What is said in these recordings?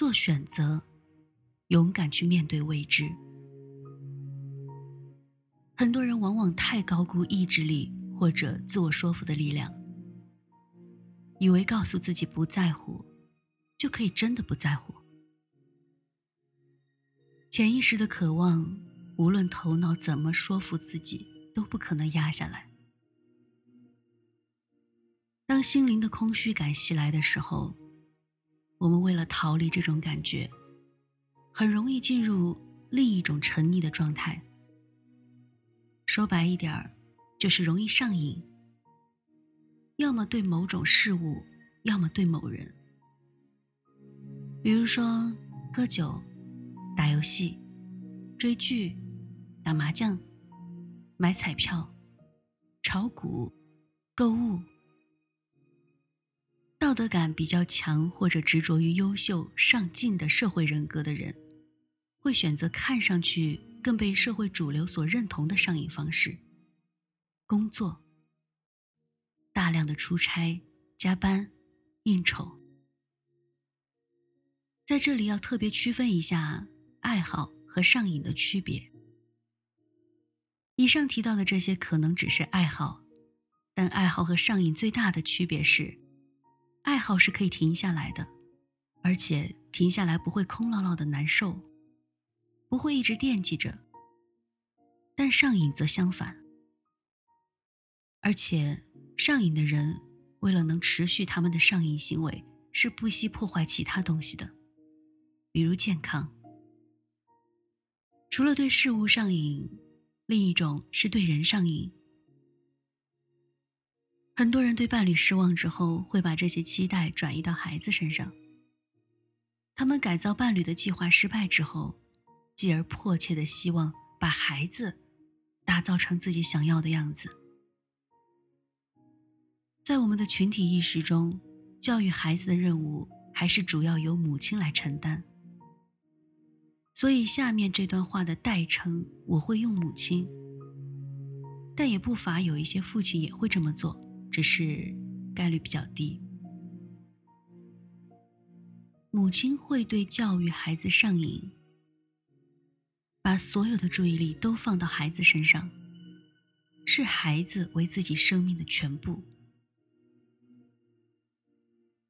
做选择，勇敢去面对未知。很多人往往太高估意志力或者自我说服的力量，以为告诉自己不在乎，就可以真的不在乎。潜意识的渴望，无论头脑怎么说服自己，都不可能压下来。当心灵的空虚感袭来的时候，我们为了逃离这种感觉，很容易进入另一种沉溺的状态。说白一点儿，就是容易上瘾，要么对某种事物，要么对某人。比如说，喝酒、打游戏、追剧、打麻将、买彩票、炒股、购物。道德感比较强或者执着于优秀上进的社会人格的人，会选择看上去更被社会主流所认同的上瘾方式：工作、大量的出差、加班、应酬。在这里要特别区分一下爱好和上瘾的区别。以上提到的这些可能只是爱好，但爱好和上瘾最大的区别是。爱好是可以停下来的，而且停下来不会空落落的难受，不会一直惦记着。但上瘾则相反，而且上瘾的人为了能持续他们的上瘾行为，是不惜破坏其他东西的，比如健康。除了对事物上瘾，另一种是对人上瘾。很多人对伴侣失望之后，会把这些期待转移到孩子身上。他们改造伴侣的计划失败之后，继而迫切的希望把孩子打造成自己想要的样子。在我们的群体意识中，教育孩子的任务还是主要由母亲来承担。所以，下面这段话的代称我会用母亲，但也不乏有一些父亲也会这么做。只是概率比较低。母亲会对教育孩子上瘾，把所有的注意力都放到孩子身上，视孩子为自己生命的全部，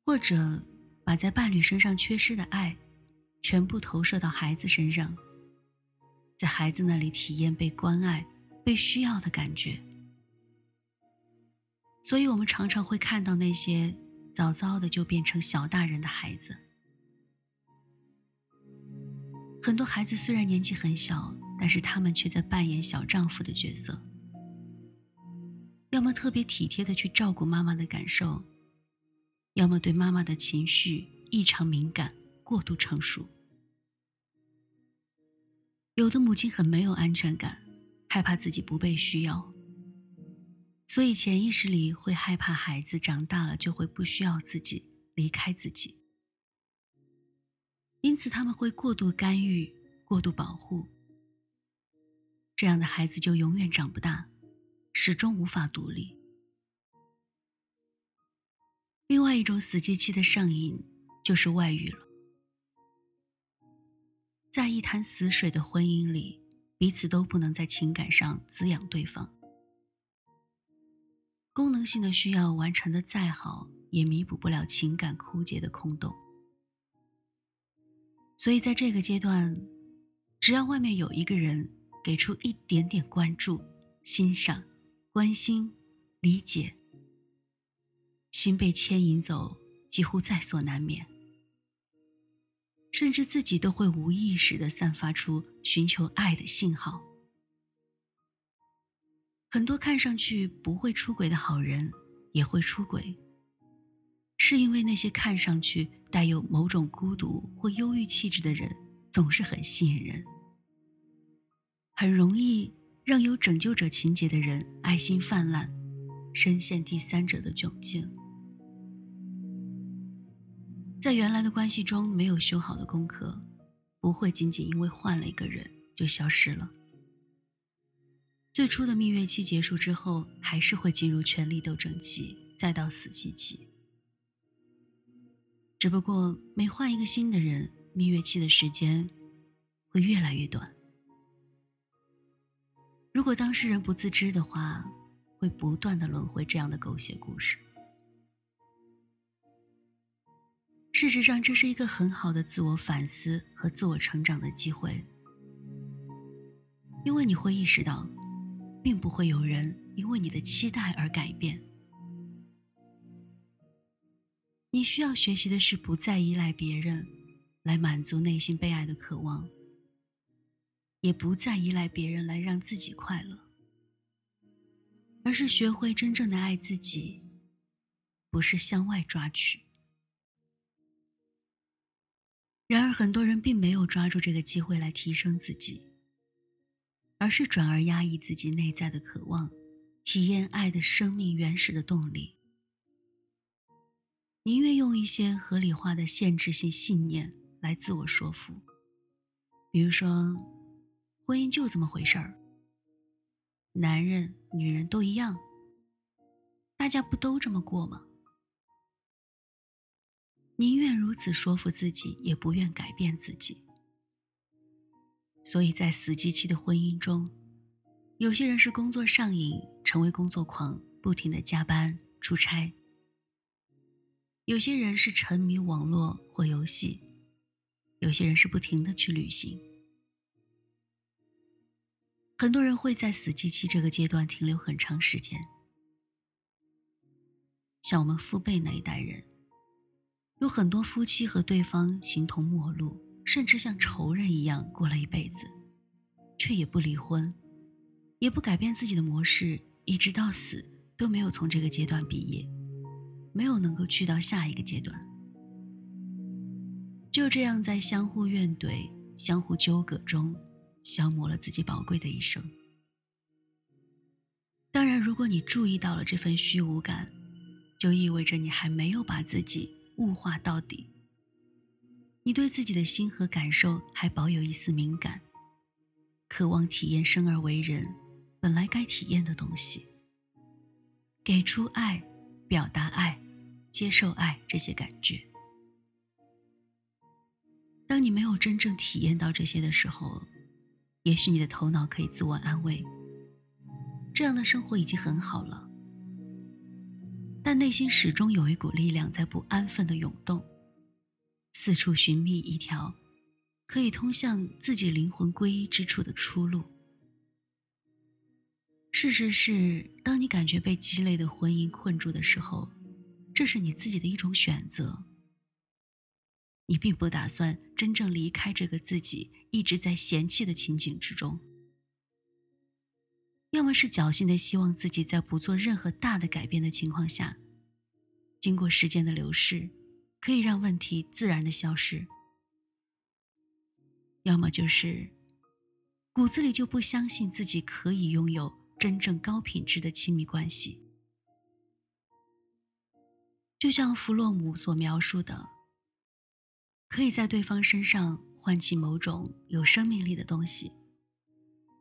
或者把在伴侣身上缺失的爱，全部投射到孩子身上，在孩子那里体验被关爱、被需要的感觉。所以，我们常常会看到那些早早的就变成小大人的孩子。很多孩子虽然年纪很小，但是他们却在扮演小丈夫的角色，要么特别体贴的去照顾妈妈的感受，要么对妈妈的情绪异常敏感、过度成熟。有的母亲很没有安全感，害怕自己不被需要。所以潜意识里会害怕孩子长大了就会不需要自己离开自己，因此他们会过度干预、过度保护。这样的孩子就永远长不大，始终无法独立。另外一种死机器的上瘾就是外遇了，在一潭死水的婚姻里，彼此都不能在情感上滋养对方。功能性的需要完成的再好，也弥补不了情感枯竭的空洞。所以，在这个阶段，只要外面有一个人给出一点点关注、欣赏、关心、理解，心被牵引走，几乎在所难免。甚至自己都会无意识的散发出寻求爱的信号。很多看上去不会出轨的好人也会出轨，是因为那些看上去带有某种孤独或忧郁气质的人总是很吸引人，很容易让有拯救者情节的人爱心泛滥，深陷第三者的窘境。在原来的关系中没有修好的功课，不会仅仅因为换了一个人就消失了。最初的蜜月期结束之后，还是会进入权力斗争期，再到死寂期。只不过每换一个新的人，蜜月期的时间会越来越短。如果当事人不自知的话，会不断的轮回这样的狗血故事。事实上，这是一个很好的自我反思和自我成长的机会，因为你会意识到，并不会有人因为你的期待而改变。你需要学习的是，不再依赖别人来满足内心被爱的渴望，也不再依赖别人来让自己快乐，而是学会真正的爱自己，不是向外抓取。然而，很多人并没有抓住这个机会来提升自己，而是转而压抑自己内在的渴望，体验爱的生命原始的动力，宁愿用一些合理化的限制性信念来自我说服，比如说，婚姻就这么回事儿，男人、女人都一样，大家不都这么过吗？宁愿如此说服自己，也不愿改变自己。所以在死机期的婚姻中，有些人是工作上瘾，成为工作狂，不停的加班出差；有些人是沉迷网络或游戏；有些人是不停的去旅行。很多人会在死机期这个阶段停留很长时间，像我们父辈那一代人。有很多夫妻和对方形同陌路，甚至像仇人一样过了一辈子，却也不离婚，也不改变自己的模式，一直到死都没有从这个阶段毕业，没有能够去到下一个阶段，就这样在相互怨怼、相互纠葛中，消磨了自己宝贵的一生。当然，如果你注意到了这份虚无感，就意味着你还没有把自己。物化到底，你对自己的心和感受还保有一丝敏感，渴望体验生而为人本来该体验的东西，给出爱，表达爱，接受爱这些感觉。当你没有真正体验到这些的时候，也许你的头脑可以自我安慰，这样的生活已经很好了。但内心始终有一股力量在不安分的涌动，四处寻觅一条可以通向自己灵魂归依之处的出路。事实是，当你感觉被积累的婚姻困住的时候，这是你自己的一种选择。你并不打算真正离开这个自己一直在嫌弃的情景之中，要么是侥幸的希望自己在不做任何大的改变的情况下。经过时间的流逝，可以让问题自然的消失；要么就是骨子里就不相信自己可以拥有真正高品质的亲密关系。就像弗洛姆所描述的，可以在对方身上唤起某种有生命力的东西，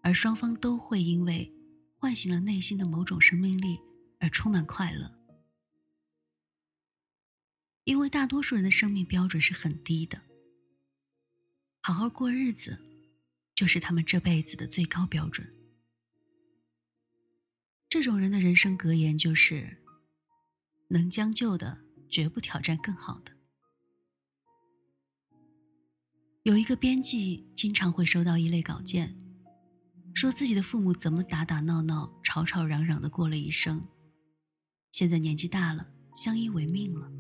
而双方都会因为唤醒了内心的某种生命力而充满快乐。因为大多数人的生命标准是很低的，好好过日子，就是他们这辈子的最高标准。这种人的人生格言就是：能将就的，绝不挑战更好的。有一个编辑经常会收到一类稿件，说自己的父母怎么打打闹闹、吵吵嚷嚷的过了一生，现在年纪大了，相依为命了。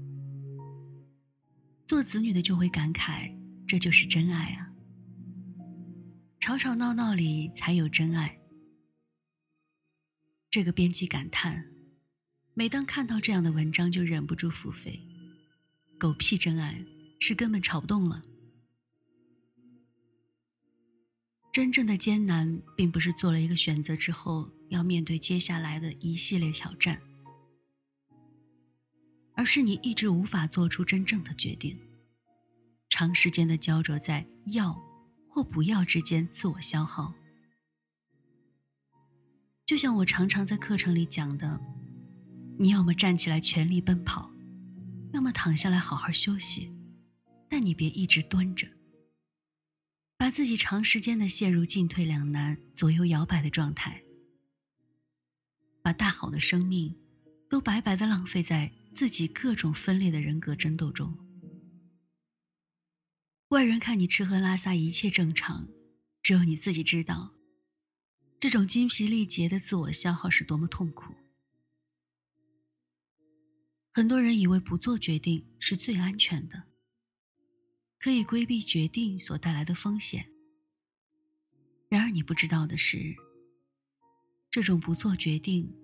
做子女的就会感慨，这就是真爱啊！吵吵闹闹里才有真爱。这个编辑感叹，每当看到这样的文章，就忍不住腹诽：狗屁真爱，是根本吵不动了。真正的艰难，并不是做了一个选择之后要面对接下来的一系列挑战。而是你一直无法做出真正的决定，长时间的焦灼在要或不要之间自我消耗。就像我常常在课程里讲的，你要么站起来全力奔跑，要么躺下来好好休息，但你别一直蹲着，把自己长时间的陷入进退两难、左右摇摆的状态，把大好的生命都白白的浪费在自己各种分裂的人格争斗中。外人看你吃喝拉撒一切正常，只有你自己知道，这种精疲力竭的自我消耗是多么痛苦。很多人以为不做决定是最安全的，可以规避决定所带来的风险。然而你不知道的是，这种不做决定、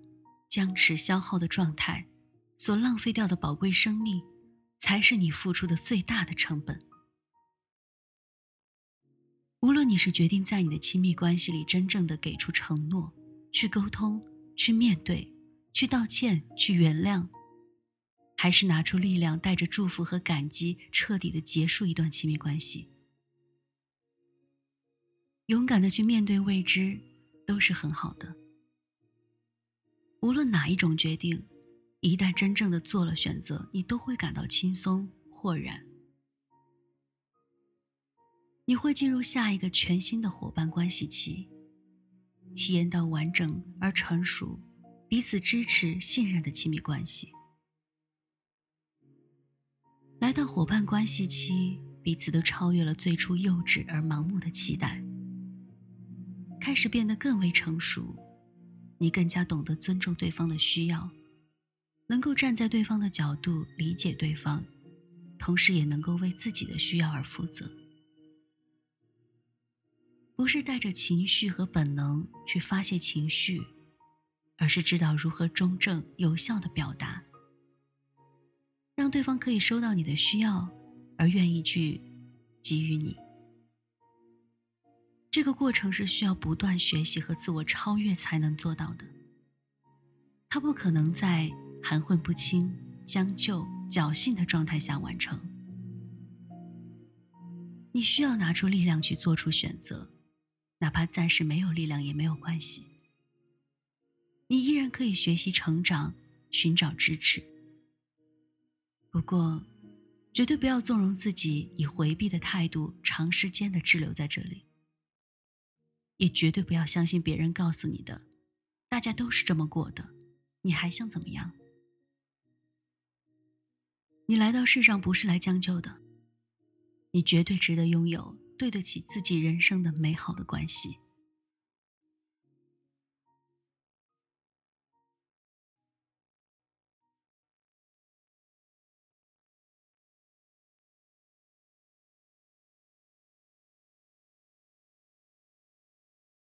僵持消耗的状态，所浪费掉的宝贵生命，才是你付出的最大的成本。无论你是决定在你的亲密关系里真正的给出承诺，去沟通，去面对，去道歉，去原谅。还是拿出力量，带着祝福和感激，彻底的结束一段亲密关系。勇敢的去面对未知，都是很好的。无论哪一种决定，一旦真正的做了选择，你都会感到轻松豁然。你会进入下一个全新的伙伴关系期，体验到完整而成熟、彼此支持、信任的亲密关系。来到伙伴关系期，彼此都超越了最初幼稚而盲目的期待，开始变得更为成熟。你更加懂得尊重对方的需要，能够站在对方的角度理解对方，同时也能够为自己的需要而负责。不是带着情绪和本能去发泄情绪，而是知道如何中正有效的表达。让对方可以收到你的需要，而愿意去给予你。这个过程是需要不断学习和自我超越才能做到的。他不可能在含混不清、将就、侥幸的状态下完成。你需要拿出力量去做出选择，哪怕暂时没有力量也没有关系。你依然可以学习成长，寻找支持。不过，绝对不要纵容自己以回避的态度长时间的滞留在这里。也绝对不要相信别人告诉你的，大家都是这么过的，你还想怎么样？你来到世上不是来将就的，你绝对值得拥有对得起自己人生的美好的关系。